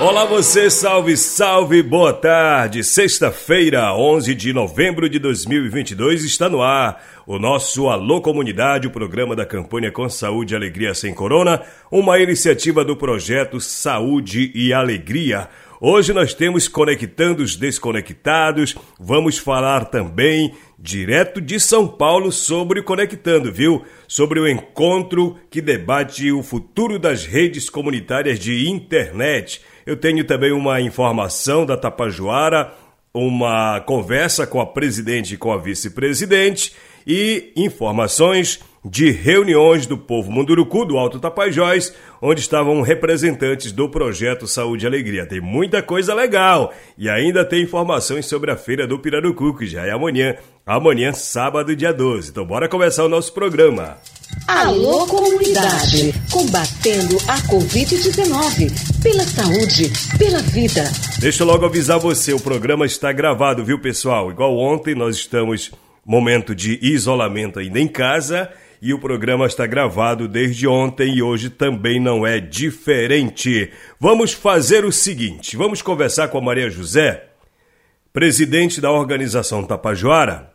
Olá você, salve, salve, boa tarde. Sexta-feira, 11 de novembro de 2022, está no ar o nosso Alô Comunidade, o programa da campanha Com Saúde e Alegria Sem Corona, uma iniciativa do projeto Saúde e Alegria. Hoje nós temos Conectando os Desconectados, vamos falar também direto de São Paulo sobre o Conectando, viu? Sobre o encontro que debate o futuro das redes comunitárias de internet. Eu tenho também uma informação da Tapajoara, uma conversa com a presidente e com a vice-presidente e informações de reuniões do povo Munduruku do Alto Tapajós, onde estavam representantes do projeto Saúde e Alegria. Tem muita coisa legal e ainda tem informações sobre a feira do Pirarucu, que já é amanhã, amanhã, sábado, dia 12. Então bora começar o nosso programa. Alô comunidade, combatendo a Covid-19, pela saúde, pela vida. Deixa eu logo avisar você, o programa está gravado, viu pessoal? Igual ontem nós estamos momento de isolamento ainda em casa e o programa está gravado desde ontem e hoje também não é diferente. Vamos fazer o seguinte: vamos conversar com a Maria José, presidente da organização Tapajoara.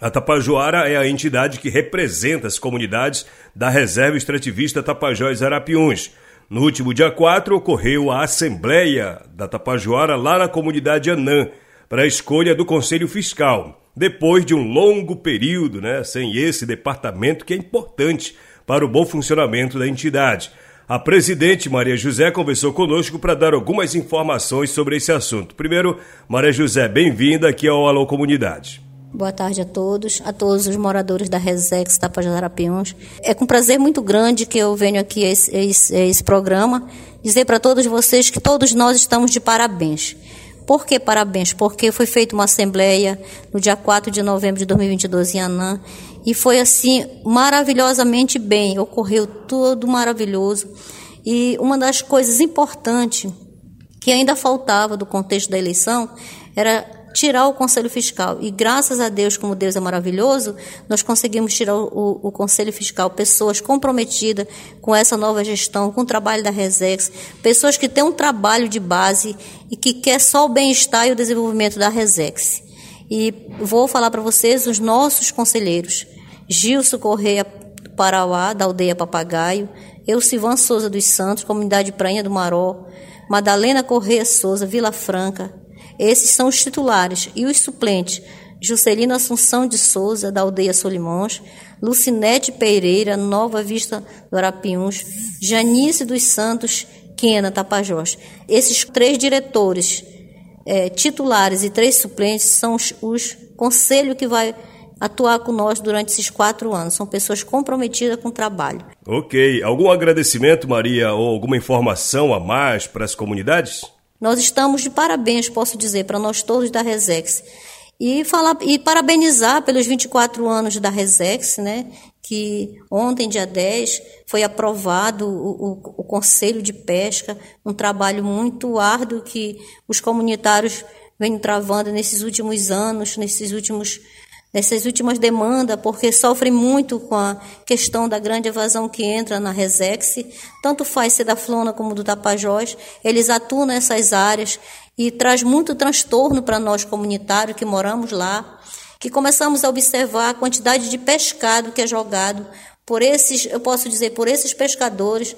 A Tapajoara é a entidade que representa as comunidades da Reserva Extrativista Tapajós Arapiuns. No último dia 4 ocorreu a Assembleia da Tapajoara lá na comunidade Anã para a escolha do Conselho Fiscal depois de um longo período né, sem esse departamento que é importante para o bom funcionamento da entidade. A presidente Maria José conversou conosco para dar algumas informações sobre esse assunto. Primeiro, Maria José, bem-vinda aqui ao Alô Comunidade. Boa tarde a todos, a todos os moradores da Resex Tapajarapiuns. É com prazer muito grande que eu venho aqui a esse, a esse, a esse programa dizer para todos vocês que todos nós estamos de parabéns. Por que parabéns? Porque foi feita uma assembleia no dia 4 de novembro de 2022 em Anã e foi assim maravilhosamente bem, ocorreu tudo maravilhoso. E uma das coisas importantes que ainda faltava do contexto da eleição era tirar o Conselho Fiscal. E graças a Deus, como Deus é maravilhoso, nós conseguimos tirar o, o, Conselho Fiscal pessoas comprometidas com essa nova gestão, com o trabalho da Resex, pessoas que têm um trabalho de base e que quer só o bem-estar e o desenvolvimento da Resex. E vou falar para vocês os nossos conselheiros. Gilson Correia Parauá, da aldeia Papagaio, Elcivan Souza dos Santos, comunidade Prainha do Maró, Madalena Correia Souza, Vila Franca, esses são os titulares. E os suplentes, Juscelino Assunção de Souza, da aldeia Solimões, Lucinete Pereira, Nova Vista do Arapiuns, Janice dos Santos, Quena, Tapajós. Esses três diretores é, titulares e três suplentes são os, os conselho que vai atuar conosco durante esses quatro anos. São pessoas comprometidas com o trabalho. Ok. Algum agradecimento, Maria, ou alguma informação a mais para as comunidades? Nós estamos de parabéns, posso dizer, para nós todos da Resex. E, falar, e parabenizar pelos 24 anos da Resex, né, que ontem, dia 10, foi aprovado o, o, o Conselho de Pesca, um trabalho muito árduo que os comunitários vêm travando nesses últimos anos, nesses últimos nessas últimas demandas, porque sofrem muito com a questão da grande evasão que entra na Resex, tanto faz ser da Flona como do Tapajós, eles atuam nessas áreas e traz muito transtorno para nós comunitários que moramos lá, que começamos a observar a quantidade de pescado que é jogado por esses, eu posso dizer, por esses pescadores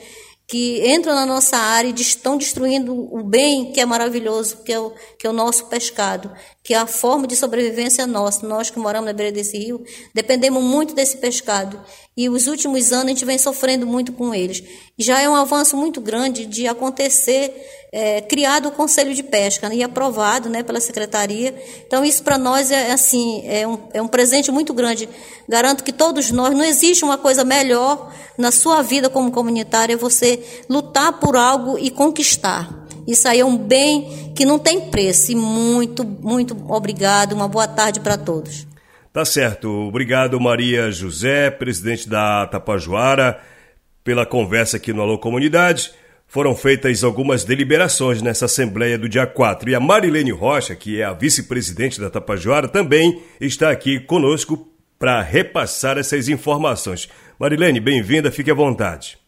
que entram na nossa área e estão destruindo o bem que é maravilhoso, que é o, que é o nosso pescado, que é a forma de sobrevivência nossa. Nós que moramos na beira desse rio, dependemos muito desse pescado. E os últimos anos a gente vem sofrendo muito com eles. Já é um avanço muito grande de acontecer é, criado o Conselho de Pesca né, e aprovado né, pela Secretaria. Então, isso para nós é, assim, é um, é um presente muito grande. Garanto que todos nós, não existe uma coisa melhor na sua vida como comunitária, é você lutar por algo e conquistar. Isso aí é um bem que não tem preço. E muito, muito obrigado. Uma boa tarde para todos. Tá certo. Obrigado, Maria José, presidente da Tapajoara, pela conversa aqui no Alô Comunidade. Foram feitas algumas deliberações nessa Assembleia do dia 4. E a Marilene Rocha, que é a vice-presidente da Tapajoara, também está aqui conosco para repassar essas informações. Marilene, bem-vinda, fique à vontade.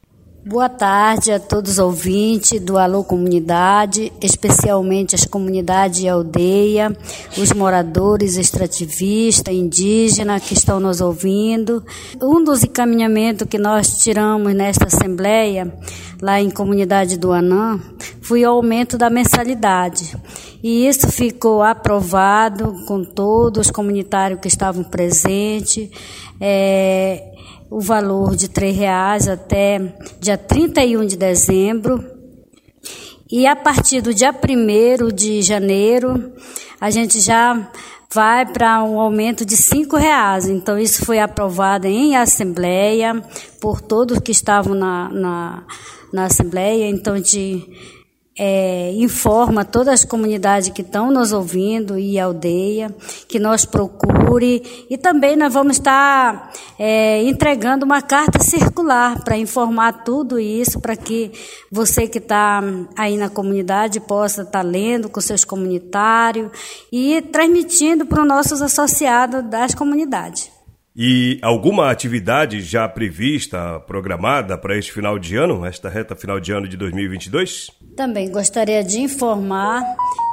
Boa tarde a todos os ouvintes do Alô Comunidade, especialmente as comunidades e aldeia, os moradores extrativistas, indígenas que estão nos ouvindo. Um dos encaminhamentos que nós tiramos nesta Assembleia, lá em comunidade do Anã, foi o aumento da mensalidade. E isso ficou aprovado com todos os comunitários que estavam presentes. É, o valor de R$ reais até dia 31 de dezembro. E a partir do dia 1 de janeiro, a gente já vai para um aumento de cinco reais. Então, isso foi aprovado em assembleia por todos que estavam na, na, na assembleia. Então, de é, informa todas as comunidades que estão nos ouvindo e aldeia, que nós procure e também nós vamos estar é, entregando uma carta circular para informar tudo isso, para que você que está aí na comunidade possa estar tá lendo com seus comunitários e transmitindo para os nossos associados das comunidades. E alguma atividade já prevista, programada para este final de ano, esta reta final de ano de 2022? Também gostaria de informar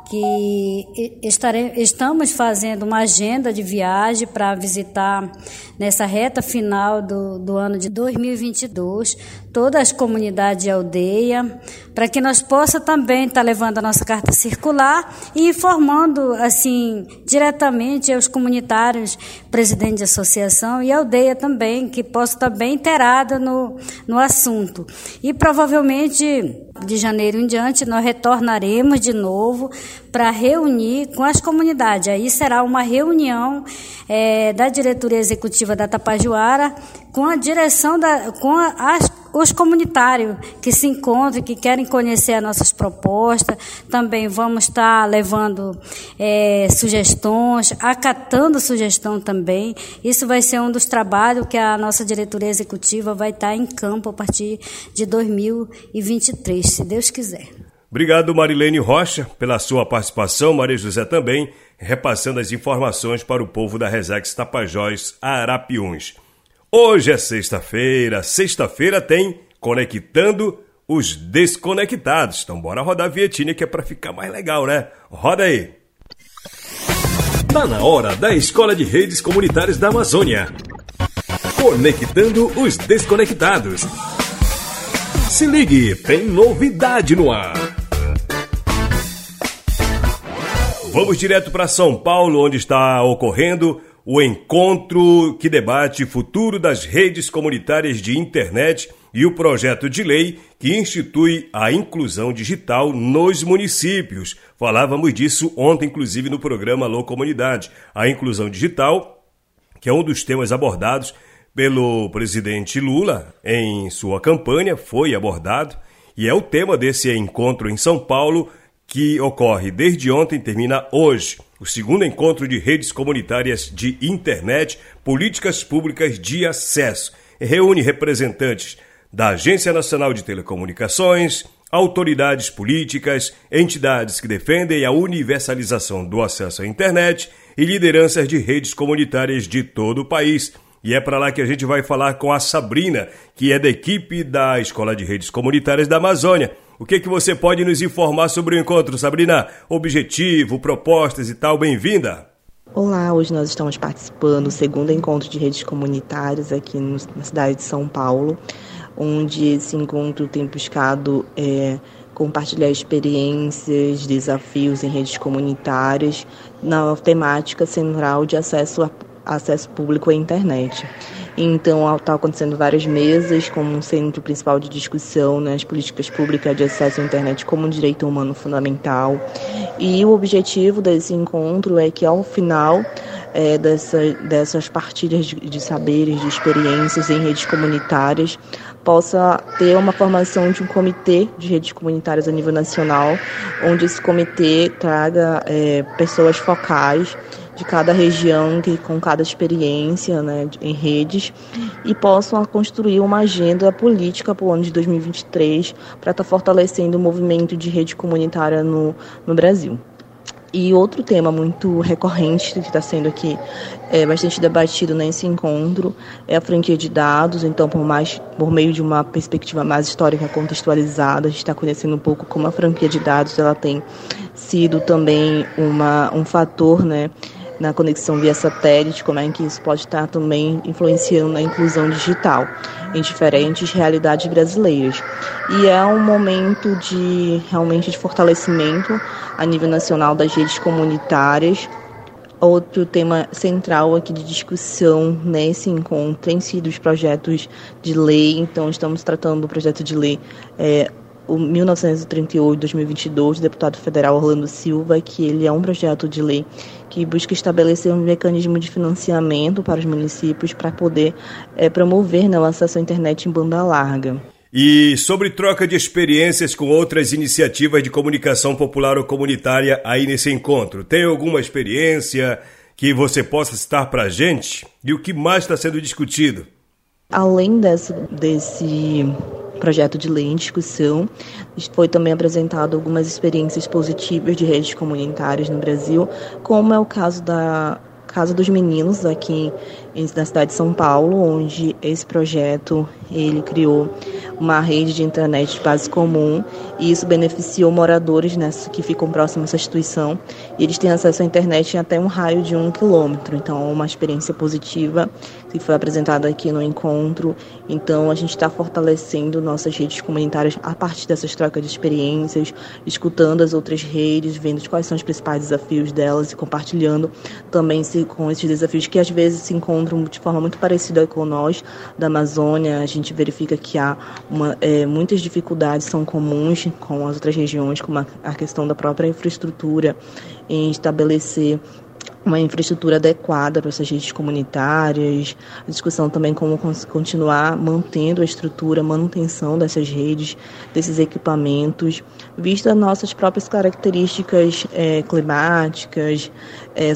que estare, estamos fazendo uma agenda de viagem para visitar nessa reta final do, do ano de 2022 todas as comunidades e aldeia, para que nós possa também estar tá levando a nossa carta circular e informando assim diretamente aos comunitários, presidente de associação e aldeia também, que possa estar bem inteirada no, no assunto. E provavelmente de janeiro em diante nós retornaremos de novo para reunir com as comunidades. Aí será uma reunião é, da diretoria executiva da Tapajoara com a direção da, com a, as, os comunitários que se encontram, que querem conhecer as nossas propostas. Também vamos estar levando é, sugestões, acatando sugestão também. Isso vai ser um dos trabalhos que a nossa diretoria executiva vai estar em campo a partir de 2023, se Deus quiser. Obrigado, Marilene Rocha, pela sua participação. Maria José também, repassando as informações para o povo da Resex Tapajós Arapiuns. Hoje é sexta-feira, sexta-feira tem Conectando os Desconectados. Então bora rodar a vietinha que é para ficar mais legal, né? Roda aí! Tá na hora da Escola de Redes Comunitárias da Amazônia. Conectando os Desconectados. Se ligue, tem novidade no ar. Vamos direto para São Paulo, onde está ocorrendo o encontro que debate futuro das redes comunitárias de internet e o projeto de lei que institui a inclusão digital nos municípios. Falávamos disso ontem, inclusive, no programa Alô Comunidade. A inclusão digital, que é um dos temas abordados pelo presidente Lula em sua campanha, foi abordado e é o tema desse encontro em São Paulo que ocorre desde ontem termina hoje. O segundo encontro de redes comunitárias de internet, políticas públicas de acesso. Reúne representantes da Agência Nacional de Telecomunicações, autoridades políticas, entidades que defendem a universalização do acesso à internet e lideranças de redes comunitárias de todo o país. E é para lá que a gente vai falar com a Sabrina, que é da equipe da Escola de Redes Comunitárias da Amazônia. O que, que você pode nos informar sobre o encontro, Sabrina? Objetivo, propostas e tal, bem-vinda! Olá, hoje nós estamos participando do segundo encontro de redes comunitárias aqui no, na cidade de São Paulo, onde esse encontro tem buscado é, compartilhar experiências, desafios em redes comunitárias na temática central de acesso, a, acesso público à internet. Então, está acontecendo várias mesas como um centro principal de discussão nas políticas públicas de acesso à internet como um direito humano fundamental. E o objetivo desse encontro é que, ao final é, dessa, dessas partilhas de, de saberes, de experiências em redes comunitárias, possa ter uma formação de um comitê de redes comunitárias a nível nacional, onde esse comitê traga é, pessoas focais de cada região, que, com cada experiência né, em redes, e possam construir uma agenda política para o ano de 2023 para estar tá fortalecendo o movimento de rede comunitária no, no Brasil. E outro tema muito recorrente que está sendo aqui é, bastante debatido nesse encontro é a franquia de dados. Então, por mais por meio de uma perspectiva mais histórica contextualizada, a gente está conhecendo um pouco como a franquia de dados ela tem sido também uma, um fator, né, na conexão via satélite, como é que isso pode estar também influenciando na inclusão digital em diferentes realidades brasileiras. E é um momento de realmente de fortalecimento a nível nacional das redes comunitárias. Outro tema central aqui de discussão nesse encontro tem sido os projetos de lei. Então, estamos tratando do projeto de lei é, o 1938-2022 do deputado federal Orlando Silva, que ele é um projeto de lei que busca estabelecer um mecanismo de financiamento para os municípios para poder é, promover né, o acesso à internet em banda larga. E sobre troca de experiências com outras iniciativas de comunicação popular ou comunitária aí nesse encontro, tem alguma experiência que você possa citar para a gente? E o que mais está sendo discutido? Além desse, desse projeto de lei em discussão. Foi também apresentado algumas experiências positivas de redes comunitárias no Brasil, como é o caso da Casa dos Meninos aqui na cidade de São Paulo, onde esse projeto ele criou uma rede de internet de base comum e isso beneficiou moradores nessa, que ficam próximos a essa instituição e eles têm acesso à internet em até um raio de um quilômetro. Então, é uma experiência positiva que foi apresentada aqui no encontro. Então, a gente está fortalecendo nossas redes comunitárias a partir dessas trocas de experiências, escutando as outras redes, vendo quais são os principais desafios delas e compartilhando também com esses desafios que às vezes se encontram de forma muito parecida com nós da Amazônia. A gente verifica que há uma, é, muitas dificuldades são comuns com as outras regiões, como a, a questão da própria infraestrutura, em estabelecer uma infraestrutura adequada para essas redes comunitárias, a discussão também como continuar mantendo a estrutura, manutenção dessas redes, desses equipamentos, vista nossas próprias características é, climáticas, é,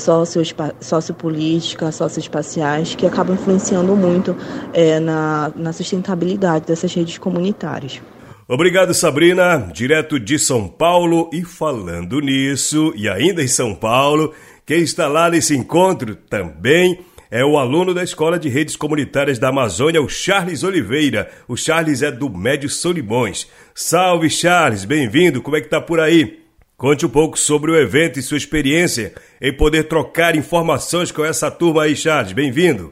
sociopolíticas, socioespaciais, que acabam influenciando muito é, na, na sustentabilidade dessas redes comunitárias. Obrigado, Sabrina, direto de São Paulo. E falando nisso, e ainda em São Paulo, quem está lá nesse encontro também é o aluno da Escola de Redes Comunitárias da Amazônia, o Charles Oliveira. O Charles é do Médio Solimões. Salve, Charles, bem-vindo. Como é que tá por aí? Conte um pouco sobre o evento e sua experiência em poder trocar informações com essa turma aí, Charles. Bem-vindo.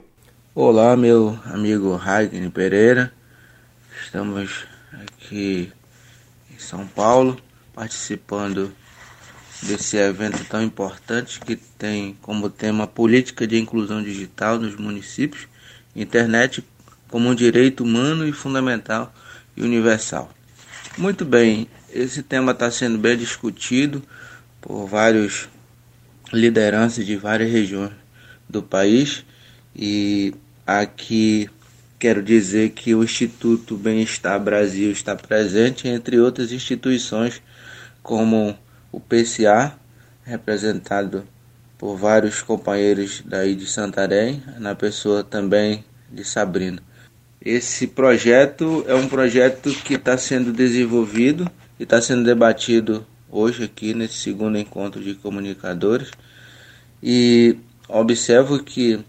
Olá, meu amigo Raigner Pereira. Estamos aqui em São Paulo participando desse evento tão importante que tem como tema política de inclusão digital nos municípios, internet como um direito humano e fundamental e universal. Muito bem, esse tema está sendo bem discutido por vários lideranças de várias regiões do país e aqui quero dizer que o Instituto Bem-Estar Brasil está presente entre outras instituições como o PCA, representado por vários companheiros daí de Santarém, na pessoa também de Sabrina. Esse projeto é um projeto que está sendo desenvolvido e está sendo debatido hoje aqui nesse segundo encontro de comunicadores e observo que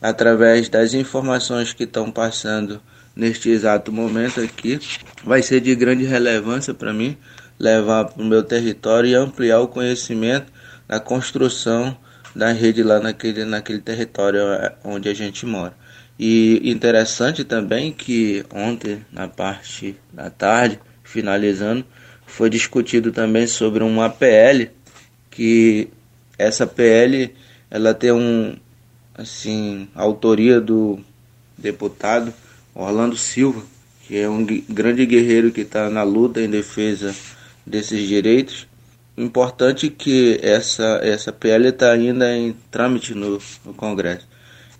através das informações que estão passando neste exato momento aqui vai ser de grande relevância para mim levar para o meu território e ampliar o conhecimento da construção da rede lá naquele, naquele território é, onde a gente mora. E interessante também que ontem, na parte da tarde, finalizando, foi discutido também sobre uma PL, que essa PL ela tem um assim, autoria do deputado Orlando Silva, que é um grande guerreiro que está na luta em defesa desses direitos. Importante que essa, essa PL está ainda em trâmite no, no Congresso.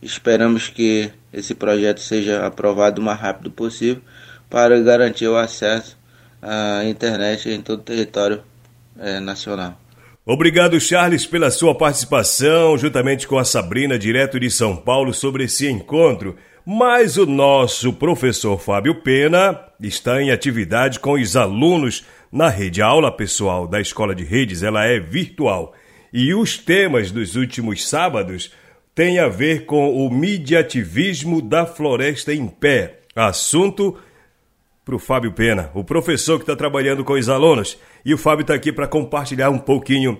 Esperamos que esse projeto seja aprovado o mais rápido possível para garantir o acesso à internet em todo o território é, nacional. Obrigado, Charles, pela sua participação, juntamente com a Sabrina, direto de São Paulo, sobre esse encontro. Mas o nosso professor Fábio Pena está em atividade com os alunos na rede. A aula pessoal da Escola de Redes ela é virtual. E os temas dos últimos sábados têm a ver com o mediativismo da floresta em pé. Assunto para o Fábio Pena, o professor que está trabalhando com os alunos. E o Fábio está aqui para compartilhar um pouquinho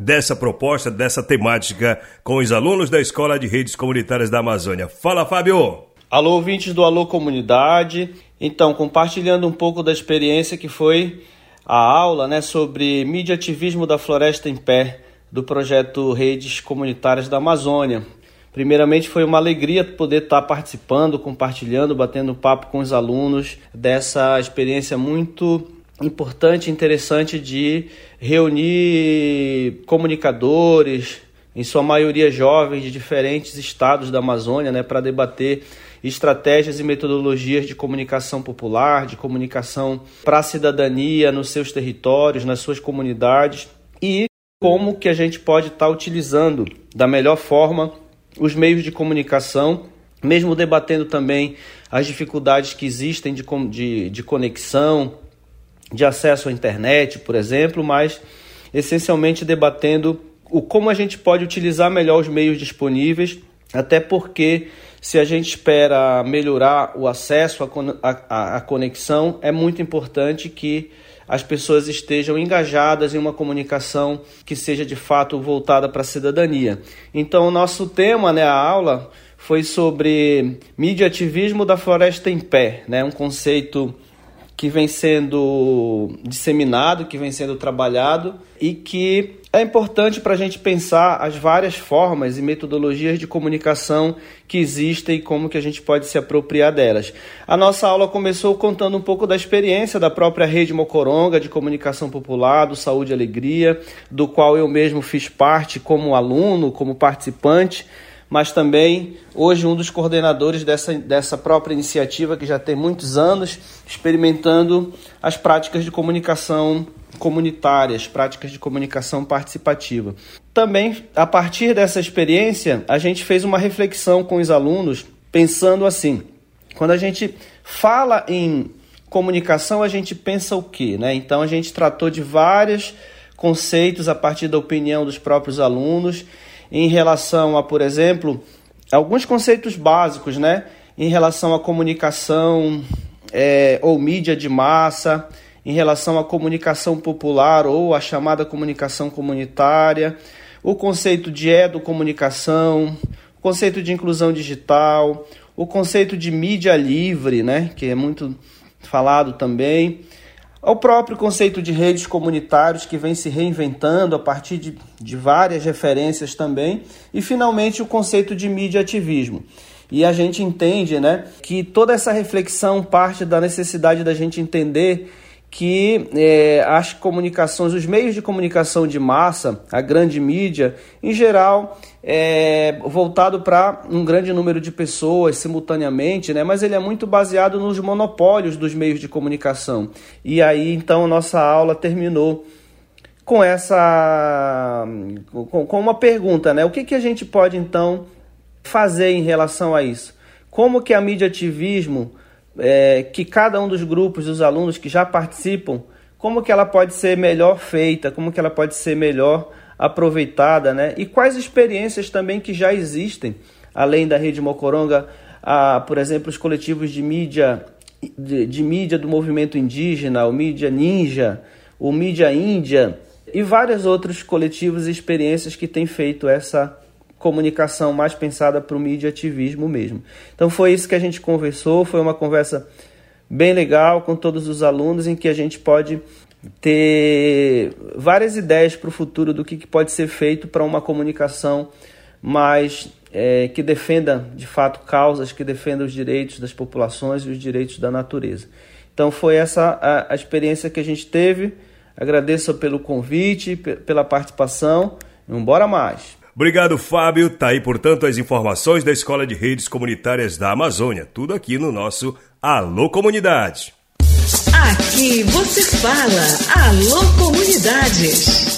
dessa proposta, dessa temática com os alunos da Escola de Redes Comunitárias da Amazônia. Fala, Fábio! Alô, ouvintes do Alô Comunidade. Então, compartilhando um pouco da experiência que foi a aula né, sobre mediativismo da floresta em pé do projeto Redes Comunitárias da Amazônia. Primeiramente, foi uma alegria poder estar participando, compartilhando, batendo papo com os alunos dessa experiência muito importante, interessante de reunir comunicadores, em sua maioria jovens de diferentes estados da Amazônia, né, para debater estratégias e metodologias de comunicação popular, de comunicação para a cidadania nos seus territórios, nas suas comunidades e como que a gente pode estar tá utilizando da melhor forma os meios de comunicação, mesmo debatendo também as dificuldades que existem de, de, de conexão, de acesso à internet, por exemplo, mas essencialmente debatendo o como a gente pode utilizar melhor os meios disponíveis, até porque se a gente espera melhorar o acesso à conexão, é muito importante que as pessoas estejam engajadas em uma comunicação que seja de fato voltada para a cidadania. Então, o nosso tema, né, a aula, foi sobre mediativismo da floresta em pé, né, um conceito que vem sendo disseminado, que vem sendo trabalhado e que é importante para a gente pensar as várias formas e metodologias de comunicação que existem e como que a gente pode se apropriar delas. A nossa aula começou contando um pouco da experiência da própria Rede Mocoronga de Comunicação Popular, do Saúde e Alegria, do qual eu mesmo fiz parte como aluno, como participante mas também hoje um dos coordenadores dessa, dessa própria iniciativa que já tem muitos anos experimentando as práticas de comunicação comunitárias, práticas de comunicação participativa. Também, a partir dessa experiência, a gente fez uma reflexão com os alunos, pensando assim: quando a gente fala em comunicação, a gente pensa o quê? Né? Então, a gente tratou de vários conceitos a partir da opinião dos próprios alunos em relação a, por exemplo, alguns conceitos básicos, né? Em relação à comunicação é, ou mídia de massa, em relação à comunicação popular ou a chamada comunicação comunitária, o conceito de educomunicação, o conceito de inclusão digital, o conceito de mídia livre, né, que é muito falado também, o próprio conceito de redes comunitários que vem se reinventando a partir de, de várias referências também, e finalmente o conceito de mídia ativismo. E a gente entende né, que toda essa reflexão parte da necessidade da gente entender que é, as comunicações, os meios de comunicação de massa, a grande mídia, em geral, é voltado para um grande número de pessoas simultaneamente, né? mas ele é muito baseado nos monopólios dos meios de comunicação. E aí, então, nossa aula terminou com essa com, uma pergunta, né? O que, que a gente pode então fazer em relação a isso? Como que a mídia ativismo é, que cada um dos grupos dos alunos que já participam, como que ela pode ser melhor feita, como que ela pode ser melhor aproveitada, né? E quais experiências também que já existem, além da rede Mocoronga, a, por exemplo, os coletivos de mídia de, de mídia do movimento indígena, o mídia ninja, o mídia índia e vários outros coletivos e experiências que têm feito essa comunicação mais pensada para o mediativismo mesmo. Então foi isso que a gente conversou, foi uma conversa bem legal com todos os alunos em que a gente pode ter várias ideias para o futuro do que, que pode ser feito para uma comunicação mas é, que defenda de fato causas que defendam os direitos das populações e os direitos da natureza. Então foi essa a, a experiência que a gente teve. Agradeço pelo convite, pela participação. Bora mais! Obrigado, Fábio. Tá aí, portanto, as informações da Escola de Redes Comunitárias da Amazônia. Tudo aqui no nosso Alô Comunidade. Aqui você fala. Alô Comunidades.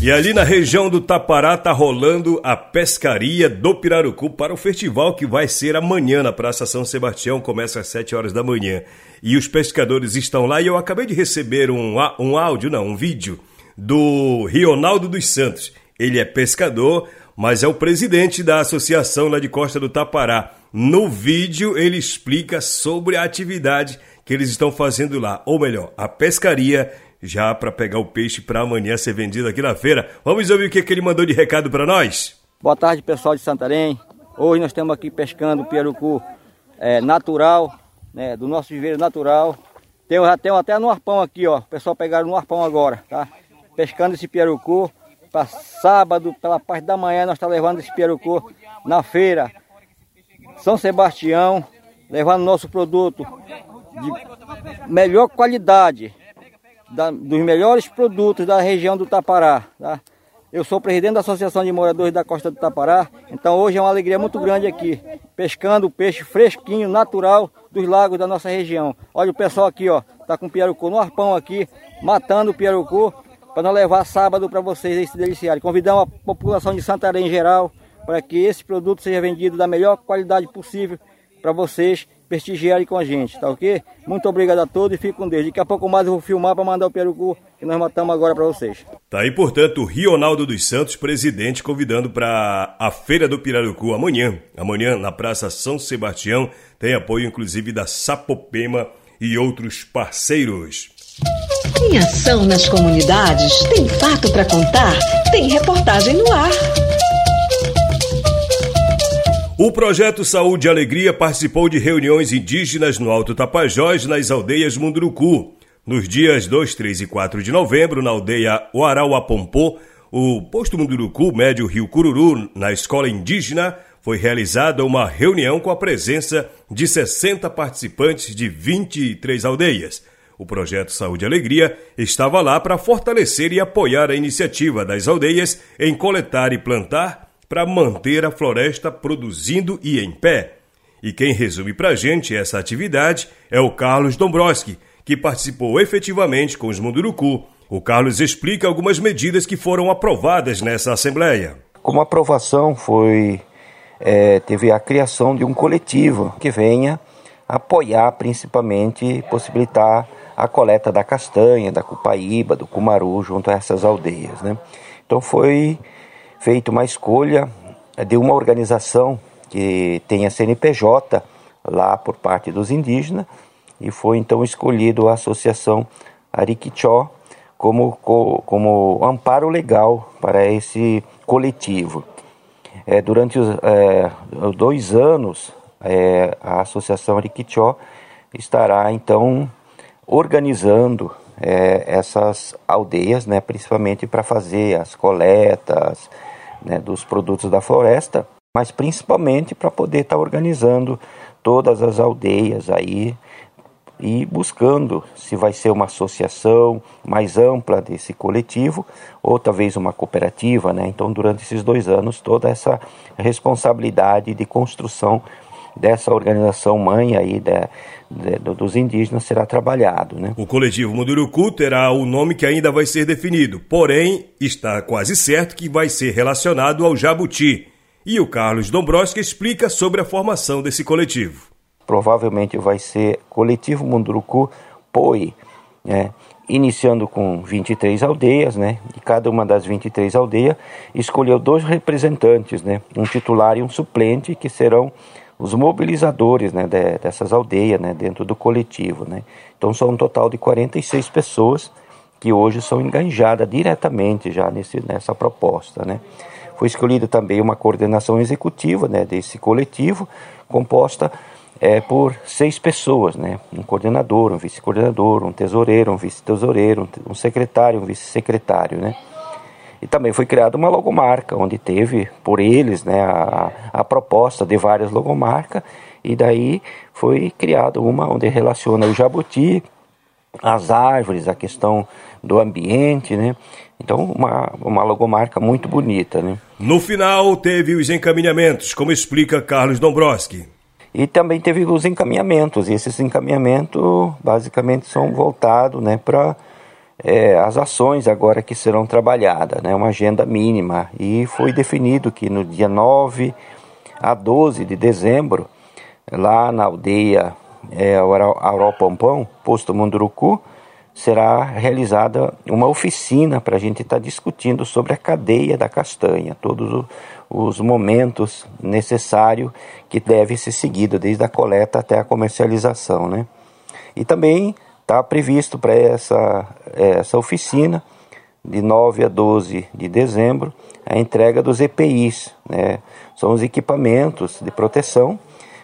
E ali na região do Tapará tá rolando a pescaria do Pirarucu para o festival que vai ser amanhã na Praça São Sebastião, começa às 7 horas da manhã. E os pescadores estão lá e eu acabei de receber um, um áudio, não, um vídeo do Rionaldo dos Santos. Ele é pescador, mas é o presidente da associação lá de Costa do Tapará. No vídeo ele explica sobre a atividade que eles estão fazendo lá, ou melhor, a pescaria já para pegar o peixe para amanhã ser vendido aqui na feira. Vamos ouvir o que, que ele mandou de recado para nós? Boa tarde, pessoal de Santarém. Hoje nós estamos aqui pescando pirarucu é, natural, né, do nosso viveiro natural. Tem, já tem até no arpão aqui, ó. O pessoal pegaram no arpão agora, tá? Pescando esse pirarucu. Para sábado, pela parte da manhã, nós estamos tá levando esse pirarucu na feira São Sebastião, levando nosso produto de melhor qualidade, da, dos melhores produtos da região do Tapará. Tá? Eu sou presidente da Associação de Moradores da Costa do Tapará, então hoje é uma alegria muito grande aqui, pescando peixe fresquinho, natural dos lagos da nossa região. Olha o pessoal aqui, ó, tá com o pirarucu no arpão aqui, matando o pirarucu para nós levar sábado para vocês se deliciarem. Convidamos a população de Santarém em geral para que esse produto seja vendido da melhor qualidade possível para vocês prestigiarem com a gente, tá ok? Muito obrigado a todos e fique com Deus. Daqui a pouco mais eu vou filmar para mandar o perucu que nós matamos agora para vocês. Tá aí, portanto, o Rionaldo dos Santos, presidente, convidando para a Feira do Pirarucu amanhã. Amanhã, na Praça São Sebastião, tem apoio inclusive da Sapopema e outros parceiros. Em ação nas comunidades, tem fato para contar, tem reportagem no ar. O projeto Saúde e Alegria participou de reuniões indígenas no Alto Tapajós, nas aldeias Munduruku. Nos dias 2, 3 e 4 de novembro, na aldeia Uarauapompô, o posto Munduruku, médio Rio Cururu, na escola indígena, foi realizada uma reunião com a presença de 60 participantes de 23 aldeias. O projeto Saúde e Alegria estava lá para fortalecer e apoiar a iniciativa das aldeias em coletar e plantar para manter a floresta produzindo e em pé. E quem resume para a gente essa atividade é o Carlos Dombrowski, que participou efetivamente com os Munduruku. O Carlos explica algumas medidas que foram aprovadas nessa Assembleia. Como aprovação foi é, teve a criação de um coletivo que venha apoiar principalmente, possibilitar a coleta da castanha, da cupaíba, do cumaru junto a essas aldeias. Né? Então foi feita uma escolha de uma organização que tem a CNPJ lá por parte dos indígenas e foi então escolhido a Associação Ariquichó como, como amparo legal para esse coletivo. É, durante os é, dois anos, é, a Associação Ariquichó estará então organizando é, essas aldeias, né, principalmente para fazer as coletas né, dos produtos da floresta, mas principalmente para poder estar tá organizando todas as aldeias aí e buscando se vai ser uma associação mais ampla desse coletivo ou talvez uma cooperativa, né? Então, durante esses dois anos, toda essa responsabilidade de construção dessa organização mãe aí da, de, dos indígenas será trabalhado. Né? O coletivo Munduruku terá o nome que ainda vai ser definido, porém está quase certo que vai ser relacionado ao Jabuti. E o Carlos Dombrowski explica sobre a formação desse coletivo. Provavelmente vai ser Coletivo Munduruku POI, né? iniciando com 23 aldeias, né? E cada uma das 23 aldeias escolheu dois representantes, né? Um titular e um suplente que serão os mobilizadores né, de, dessas aldeias né, dentro do coletivo. Né? Então são um total de 46 pessoas que hoje são enganjadas diretamente já nesse, nessa proposta. Né? Foi escolhida também uma coordenação executiva né, desse coletivo, composta é, por seis pessoas, né? um coordenador, um vice-coordenador, um tesoureiro, um vice-tesoureiro, um secretário, um vice-secretário. Né? E também foi criada uma logomarca, onde teve por eles né, a, a proposta de várias logomarcas, e daí foi criada uma onde relaciona o jabuti, as árvores, a questão do ambiente, né? Então, uma, uma logomarca muito bonita, né? No final, teve os encaminhamentos, como explica Carlos Dombrowski. E também teve os encaminhamentos, e esses encaminhamentos basicamente são voltados né, para é, as ações agora que serão trabalhadas, né, uma agenda mínima. E foi definido que no dia 9 a 12 de dezembro, lá na aldeia é, Auropampão, posto Munduruku, será realizada uma oficina para a gente estar tá discutindo sobre a cadeia da castanha, todos os momentos necessários que devem ser seguidos, desde a coleta até a comercialização. Né? E também está previsto para essa, essa oficina, de 9 a 12 de dezembro, a entrega dos EPIs, né? são os equipamentos de proteção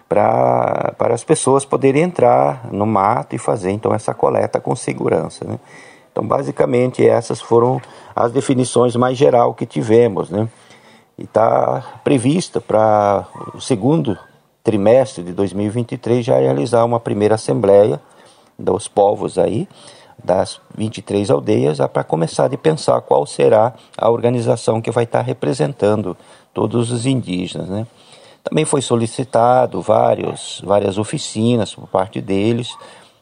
para as pessoas poderem entrar no mato e fazer então essa coleta com segurança. Né? Então, basicamente, essas foram as definições mais geral que tivemos. Né? E está prevista para o segundo trimestre de 2023 já realizar uma primeira assembleia dos povos aí, das 23 aldeias, para começar a pensar qual será a organização que vai estar representando todos os indígenas. Né? Também foi solicitado vários, várias oficinas por parte deles,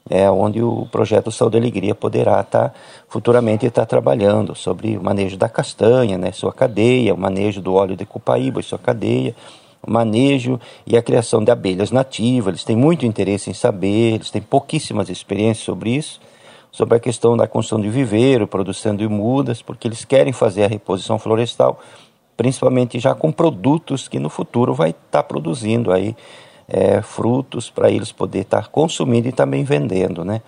é, onde o projeto Saúde e Alegria poderá estar futuramente estar trabalhando sobre o manejo da castanha, né, sua cadeia, o manejo do óleo de cupaíba sua cadeia, manejo e a criação de abelhas nativas. Eles têm muito interesse em saber, eles têm pouquíssimas experiências sobre isso, sobre a questão da construção de viveiro, produção de mudas, porque eles querem fazer a reposição florestal principalmente já com produtos que no futuro vai estar tá produzindo aí é, frutos para eles poder estar tá consumindo e também vendendo, né?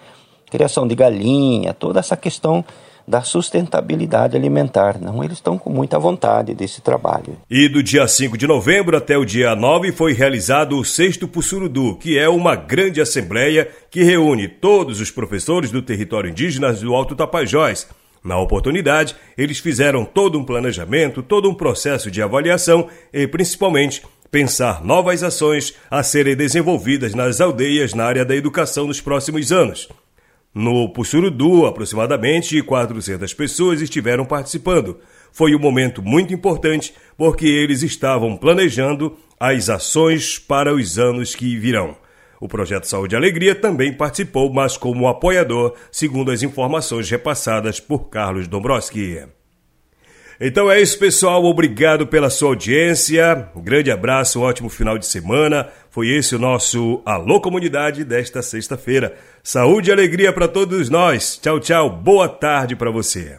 Criação de galinha, toda essa questão da sustentabilidade alimentar. Não, eles estão com muita vontade desse trabalho. E do dia 5 de novembro até o dia 9 foi realizado o sexto Pussurudu, que é uma grande assembleia que reúne todos os professores do território indígena do Alto Tapajós na oportunidade, eles fizeram todo um planejamento, todo um processo de avaliação e, principalmente, pensar novas ações a serem desenvolvidas nas aldeias na área da educação nos próximos anos. No Pussurudu, aproximadamente 400 pessoas estiveram participando. Foi um momento muito importante porque eles estavam planejando as ações para os anos que virão. O projeto Saúde e Alegria também participou, mas como apoiador, segundo as informações repassadas por Carlos Dombrowski. Então é isso, pessoal. Obrigado pela sua audiência. Um grande abraço, um ótimo final de semana. Foi esse o nosso Alô Comunidade desta sexta-feira. Saúde e alegria para todos nós. Tchau, tchau. Boa tarde para você.